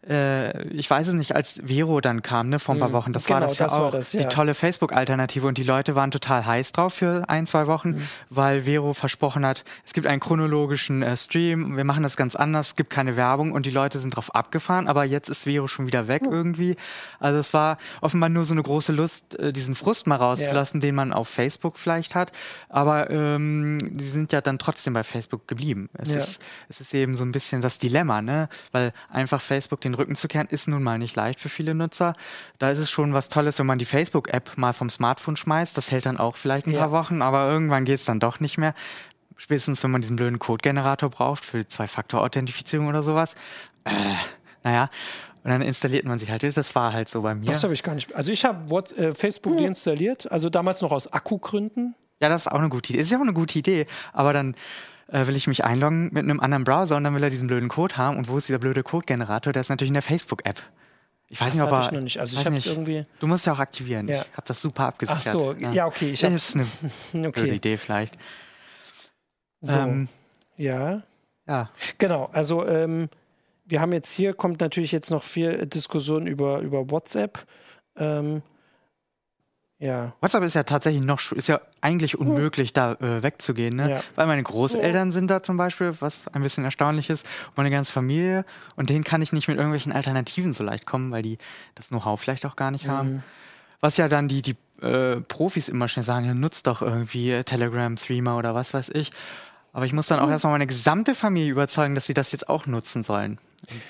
äh, ich weiß es nicht, als Vero dann kam, ne, vor ein paar mhm. Wochen, das genau, war das ja auch, das, ja. die tolle Facebook-Alternative und die Leute waren total heiß drauf für ein, zwei Wochen, mhm. weil Vero versprochen hat, es gibt einen chronologischen äh, Stream, wir machen das ganz anders, es gibt keine Werbung und die Leute sind drauf abgefahren, aber jetzt ist Vero schon wieder weg mhm. irgendwie. Also es war offenbar nur so eine große Lust, äh, diesen Frust mal rauszulassen, ja. den man auf Facebook vielleicht hat, aber ähm, die sind ja dann trotzdem bei Facebook geblieben. Es, ja. ist, es ist eben so ein bisschen das Dilemma, ne, weil einfach Facebook den Rücken zu kehren, ist nun mal nicht leicht für viele Nutzer. Da ist es schon was Tolles, wenn man die Facebook-App mal vom Smartphone schmeißt. Das hält dann auch vielleicht ein ja. paar Wochen, aber irgendwann geht es dann doch nicht mehr. Spätestens, wenn man diesen blöden Code-Generator braucht für Zwei-Faktor-Authentifizierung oder sowas. Äh, naja. Und dann installiert man sich halt. Das war halt so bei mir. Das habe ich gar nicht. Also ich habe äh, Facebook hm. deinstalliert, also damals noch aus Akkugründen. Ja, das ist auch eine gute Idee. Ist ja auch eine gute Idee. Aber dann äh, will ich mich einloggen mit einem anderen Browser und dann will er diesen blöden Code haben. Und wo ist dieser blöde Code-Generator? Der ist natürlich in der Facebook-App. Ich weiß das nicht, ob er. Ich noch nicht. Also ich habe irgendwie. Du musst ja auch aktivieren. Ja. Ich habe das super abgesichert. Ach so, ja, ja okay. Ich das ist eine okay. blöde Idee vielleicht. So. Ähm, ja. Ja. Genau. Also ähm, wir haben jetzt hier kommt natürlich jetzt noch viel Diskussion über über WhatsApp. Ähm, ja. WhatsApp ist ja tatsächlich noch, ist ja eigentlich unmöglich, da äh, wegzugehen, ne? Ja. Weil meine Großeltern ja. sind da zum Beispiel, was ein bisschen erstaunlich ist, meine ganze Familie. Und denen kann ich nicht mit irgendwelchen Alternativen so leicht kommen, weil die das Know-how vielleicht auch gar nicht mhm. haben. Was ja dann die, die äh, Profis immer schnell sagen, ja, nutzt doch irgendwie Telegram, Threema oder was weiß ich. Aber ich muss dann auch erstmal meine gesamte Familie überzeugen, dass sie das jetzt auch nutzen sollen.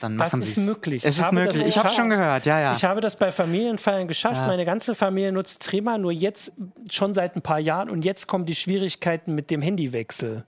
das ist möglich. Es ich ist möglich. Ich habe schon gehört, ja, ja. Ich habe das bei Familienfeiern geschafft. Ja. Meine ganze Familie nutzt Trema nur jetzt schon seit ein paar Jahren und jetzt kommen die Schwierigkeiten mit dem Handywechsel.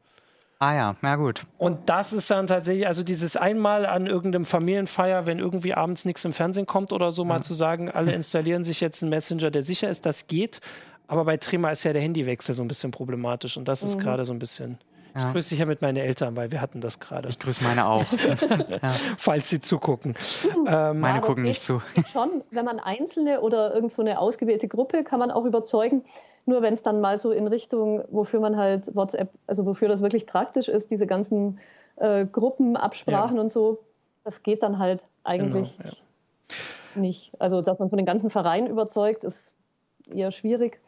Ah ja, na gut. Und das ist dann tatsächlich, also dieses einmal an irgendeinem Familienfeier, wenn irgendwie abends nichts im Fernsehen kommt oder so, mal ja. zu sagen, alle installieren sich jetzt einen Messenger, der sicher ist, das geht. Aber bei Trema ist ja der Handywechsel so ein bisschen problematisch und das ist mhm. gerade so ein bisschen. Ja. Ich grüße dich ja mit meinen Eltern, weil wir hatten das gerade. Ich grüße meine auch. ja. Falls sie zugucken. Ähm, meine gucken nicht zu. Schon, wenn man Einzelne oder irgend so eine ausgewählte Gruppe kann man auch überzeugen. Nur wenn es dann mal so in Richtung, wofür man halt WhatsApp, also wofür das wirklich praktisch ist, diese ganzen äh, Gruppenabsprachen ja. und so, das geht dann halt eigentlich genau, nicht. Also, dass man so den ganzen Verein überzeugt, ist eher schwierig.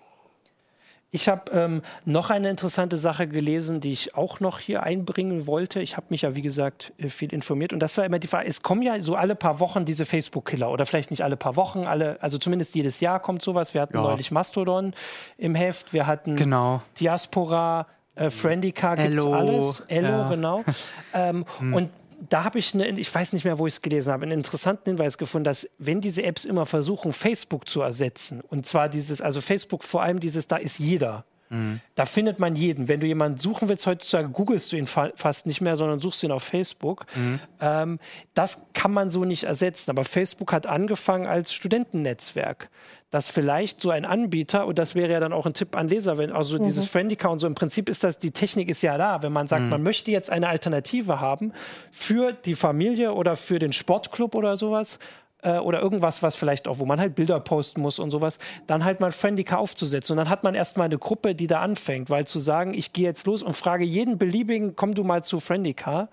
Ich habe ähm, noch eine interessante Sache gelesen, die ich auch noch hier einbringen wollte. Ich habe mich ja, wie gesagt, äh, viel informiert. Und das war immer die Frage, es kommen ja so alle paar Wochen diese Facebook-Killer. Oder vielleicht nicht alle paar Wochen, alle, also zumindest jedes Jahr kommt sowas. Wir hatten ja. neulich Mastodon im Heft, wir hatten genau. Diaspora, äh, Friendica, gibt's alles. Ello, ja. genau. ähm, hm. Und da habe ich, eine, ich weiß nicht mehr, wo ich es gelesen habe, einen interessanten Hinweis gefunden, dass wenn diese Apps immer versuchen, Facebook zu ersetzen, und zwar dieses, also Facebook vor allem dieses, da ist jeder. Mhm. Da findet man jeden. Wenn du jemanden suchen willst, heutzutage googelst du ihn fa fast nicht mehr, sondern suchst ihn auf Facebook. Mhm. Ähm, das kann man so nicht ersetzen. Aber Facebook hat angefangen als Studentennetzwerk dass vielleicht so ein Anbieter, und das wäre ja dann auch ein Tipp an Leser, wenn also mhm. dieses Friendica und so, im Prinzip ist das, die Technik ist ja da, wenn man sagt, mhm. man möchte jetzt eine Alternative haben für die Familie oder für den Sportclub oder sowas, äh, oder irgendwas, was vielleicht auch, wo man halt Bilder posten muss und sowas, dann halt mal Friendica aufzusetzen. Und dann hat man erstmal eine Gruppe, die da anfängt, weil zu sagen, ich gehe jetzt los und frage jeden beliebigen, komm du mal zu Friendica,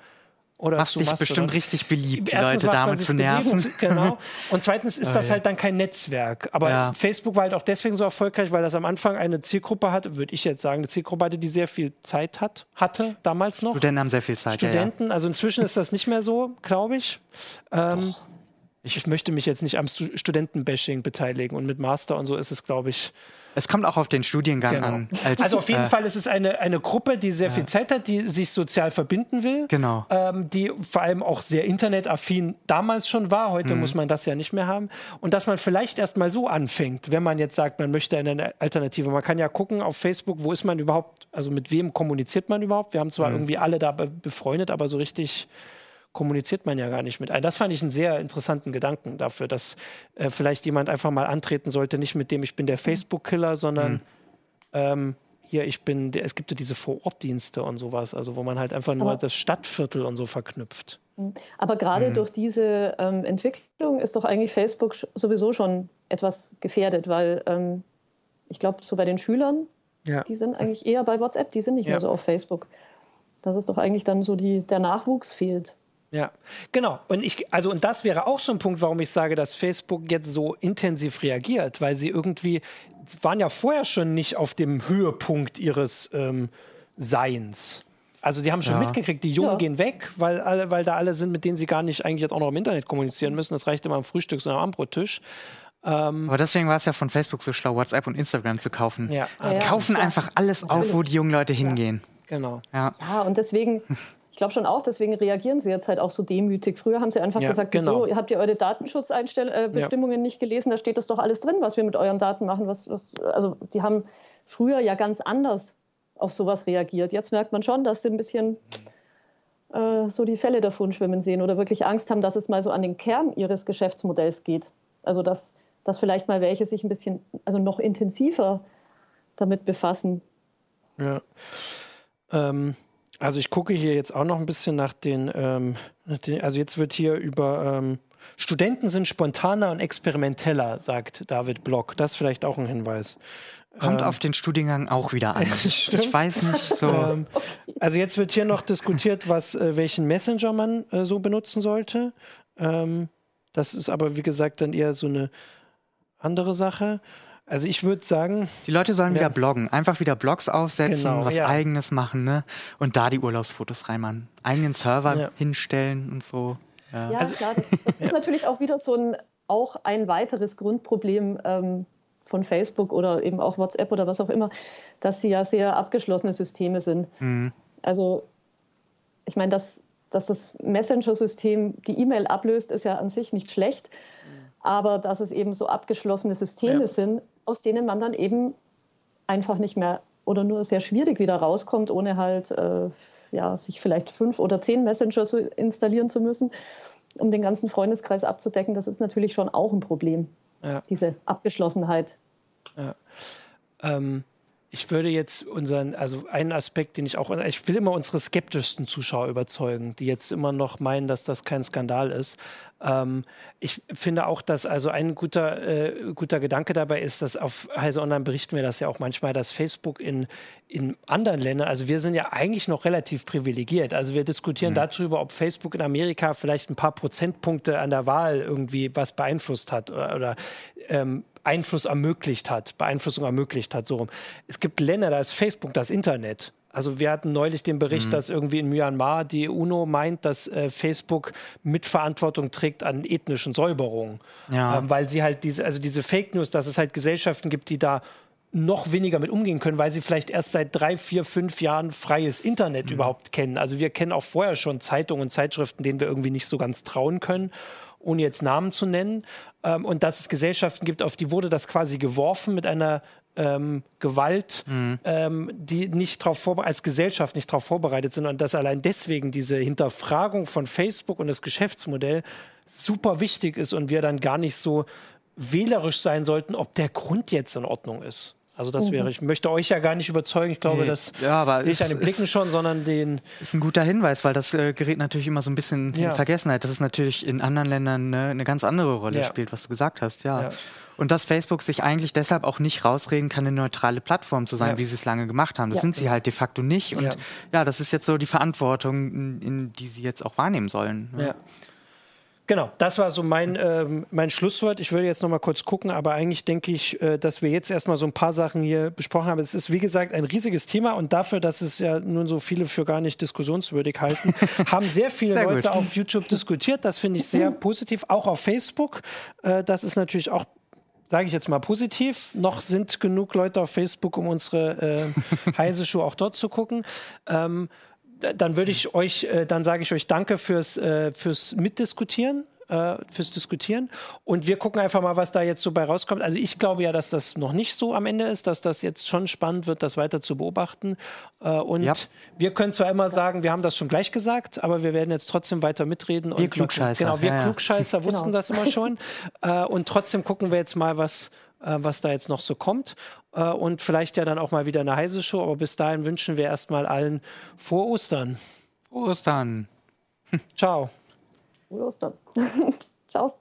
oder Machst dich Mastodon. bestimmt richtig beliebt, die Leute damit zu nerven. Beliebt, genau. Und zweitens ist das halt dann kein Netzwerk. Aber ja. Facebook war halt auch deswegen so erfolgreich, weil das am Anfang eine Zielgruppe hatte, würde ich jetzt sagen, eine Zielgruppe hatte, die sehr viel Zeit hat, hatte damals noch. Studenten haben sehr viel Zeit. Studenten, ja, also inzwischen ist das nicht mehr so, glaube ich. Ähm, ich, ich möchte mich jetzt nicht am Studentenbashing beteiligen und mit Master und so ist es, glaube ich, es kommt auch auf den Studiengang genau. an. Als, also auf jeden äh, Fall ist es eine, eine Gruppe, die sehr viel Zeit hat, die sich sozial verbinden will. Genau. Ähm, die vor allem auch sehr internetaffin damals schon war. Heute mhm. muss man das ja nicht mehr haben. Und dass man vielleicht erst mal so anfängt, wenn man jetzt sagt, man möchte eine Alternative. Man kann ja gucken auf Facebook, wo ist man überhaupt, also mit wem kommuniziert man überhaupt. Wir haben zwar mhm. irgendwie alle da befreundet, aber so richtig kommuniziert man ja gar nicht mit einem. Das fand ich einen sehr interessanten Gedanken dafür, dass äh, vielleicht jemand einfach mal antreten sollte, nicht mit dem ich bin der mhm. Facebook-Killer, sondern mhm. ähm, hier, ich bin, der, es gibt ja diese Vorortdienste und sowas, also wo man halt einfach nur Aber das Stadtviertel und so verknüpft. Mhm. Aber gerade mhm. durch diese ähm, Entwicklung ist doch eigentlich Facebook sowieso schon etwas gefährdet, weil ähm, ich glaube, so bei den Schülern, ja. die sind eigentlich eher bei WhatsApp, die sind nicht ja. mehr so auf Facebook. Das ist doch eigentlich dann so die, der Nachwuchs fehlt. Ja, genau. Und ich, also, und das wäre auch so ein Punkt, warum ich sage, dass Facebook jetzt so intensiv reagiert, weil sie irgendwie, waren ja vorher schon nicht auf dem Höhepunkt ihres ähm, Seins. Also die haben schon ja. mitgekriegt, die Jungen ja. gehen weg, weil, alle, weil da alle sind, mit denen sie gar nicht eigentlich jetzt auch noch im Internet kommunizieren müssen. Das reicht immer am Frühstücks- und am Abendbrottisch. Ähm, Aber deswegen war es ja von Facebook so schlau, WhatsApp und Instagram zu kaufen. Ja. Sie ja, kaufen einfach alles auf, wo die jungen Leute hingehen. Genau. Ja. ja, und deswegen glaube schon auch, deswegen reagieren sie jetzt halt auch so demütig. Früher haben sie einfach ja, gesagt, genau. wieso, habt ihr eure Datenschutzbestimmungen äh, ja. nicht gelesen? Da steht das doch alles drin, was wir mit euren Daten machen. Was, was, also die haben früher ja ganz anders auf sowas reagiert. Jetzt merkt man schon, dass sie ein bisschen äh, so die Fälle davon schwimmen sehen oder wirklich Angst haben, dass es mal so an den Kern ihres Geschäftsmodells geht. Also dass, dass vielleicht mal welche sich ein bisschen, also noch intensiver damit befassen. Ja. Ähm, also ich gucke hier jetzt auch noch ein bisschen nach den, ähm, nach den also jetzt wird hier über ähm, Studenten sind spontaner und experimenteller, sagt David Block. Das ist vielleicht auch ein Hinweis. Kommt ähm, auf den Studiengang auch wieder an. ich weiß nicht so. Ähm, also jetzt wird hier noch diskutiert, was, äh, welchen Messenger man äh, so benutzen sollte. Ähm, das ist aber, wie gesagt, dann eher so eine andere Sache. Also ich würde sagen. Die Leute sollen ja. wieder bloggen. Einfach wieder Blogs aufsetzen, genau, was ja. eigenes machen, ne? Und da die Urlaubsfotos reinmachen. Eigenen Server ja. hinstellen und so. Ja, also, klar, das, das ist natürlich auch wieder so ein, auch ein weiteres Grundproblem ähm, von Facebook oder eben auch WhatsApp oder was auch immer, dass sie ja sehr abgeschlossene Systeme sind. Mhm. Also ich meine, dass, dass das Messenger-System die E-Mail ablöst, ist ja an sich nicht schlecht, mhm. aber dass es eben so abgeschlossene Systeme ja. sind, aus denen man dann eben einfach nicht mehr oder nur sehr schwierig wieder rauskommt, ohne halt äh, ja, sich vielleicht fünf oder zehn Messenger zu installieren zu müssen, um den ganzen Freundeskreis abzudecken. Das ist natürlich schon auch ein Problem, ja. diese Abgeschlossenheit. Ja. Ähm, ich würde jetzt unseren, also einen Aspekt, den ich auch, ich will immer unsere skeptischsten Zuschauer überzeugen, die jetzt immer noch meinen, dass das kein Skandal ist. Ähm, ich finde auch, dass also ein guter, äh, guter Gedanke dabei ist, dass auf Heise Online berichten wir das ja auch manchmal, dass Facebook in, in anderen Ländern, also wir sind ja eigentlich noch relativ privilegiert. Also wir diskutieren mhm. darüber, ob Facebook in Amerika vielleicht ein paar Prozentpunkte an der Wahl irgendwie was beeinflusst hat oder, oder ähm, Einfluss ermöglicht hat, Beeinflussung ermöglicht hat. So rum. Es gibt Länder, da ist Facebook das Internet. Also wir hatten neulich den Bericht, mhm. dass irgendwie in Myanmar die UNO meint, dass äh, Facebook Mitverantwortung trägt an ethnischen Säuberungen. Ja. Ähm, weil sie halt diese, also diese Fake News, dass es halt Gesellschaften gibt, die da noch weniger mit umgehen können, weil sie vielleicht erst seit drei, vier, fünf Jahren freies Internet mhm. überhaupt kennen. Also wir kennen auch vorher schon Zeitungen und Zeitschriften, denen wir irgendwie nicht so ganz trauen können ohne jetzt Namen zu nennen. Ähm, und dass es Gesellschaften gibt, auf die wurde das quasi geworfen mit einer ähm, Gewalt, mhm. ähm, die nicht darauf als Gesellschaft nicht darauf vorbereitet sind und dass allein deswegen diese Hinterfragung von Facebook und das Geschäftsmodell super wichtig ist und wir dann gar nicht so wählerisch sein sollten, ob der Grund jetzt in Ordnung ist. Also das wäre, mhm. ich möchte euch ja gar nicht überzeugen. Ich glaube, nee. das ja, sehe ich an den Blicken schon, sondern den. Ist ein guter Hinweis, weil das äh, gerät natürlich immer so ein bisschen ja. in Vergessenheit, dass es natürlich in anderen Ländern ne, eine ganz andere Rolle ja. spielt, was du gesagt hast, ja. ja. Und dass Facebook sich eigentlich deshalb auch nicht rausreden kann, eine neutrale Plattform zu sein, wie sie es lange gemacht haben. Das sind sie halt de facto nicht. Und ja. das ist jetzt so die Verantwortung, in, in die sie jetzt auch wahrnehmen sollen. Ne? Ja. Genau, das war so mein, äh, mein Schlusswort. Ich würde jetzt noch mal kurz gucken, aber eigentlich denke ich, äh, dass wir jetzt erstmal so ein paar Sachen hier besprochen haben. Es ist, wie gesagt, ein riesiges Thema und dafür, dass es ja nun so viele für gar nicht diskussionswürdig halten, haben sehr viele sehr Leute gut. auf YouTube diskutiert. Das finde ich sehr positiv, auch auf Facebook. Äh, das ist natürlich auch sage ich jetzt mal positiv. Noch sind genug Leute auf Facebook, um unsere äh, heiße Show auch dort zu gucken. Ähm, dann würde ich euch, äh, dann sage ich euch Danke fürs, äh, fürs Mitdiskutieren äh, fürs Diskutieren. Und wir gucken einfach mal, was da jetzt so bei rauskommt. Also ich glaube ja, dass das noch nicht so am Ende ist, dass das jetzt schon spannend wird, das weiter zu beobachten. Äh, und ja. wir können zwar immer sagen, wir haben das schon gleich gesagt, aber wir werden jetzt trotzdem weiter mitreden. Wir und Klugscheißer. Genau, wir ja, Klugscheißer wussten genau. das immer schon. Äh, und trotzdem gucken wir jetzt mal, was, äh, was da jetzt noch so kommt. Äh, und vielleicht ja dann auch mal wieder eine heiße Show. Aber bis dahin wünschen wir erstmal allen frohe Ostern. Frohe Ostern. Ciao. Frohe Ostern. Ciao.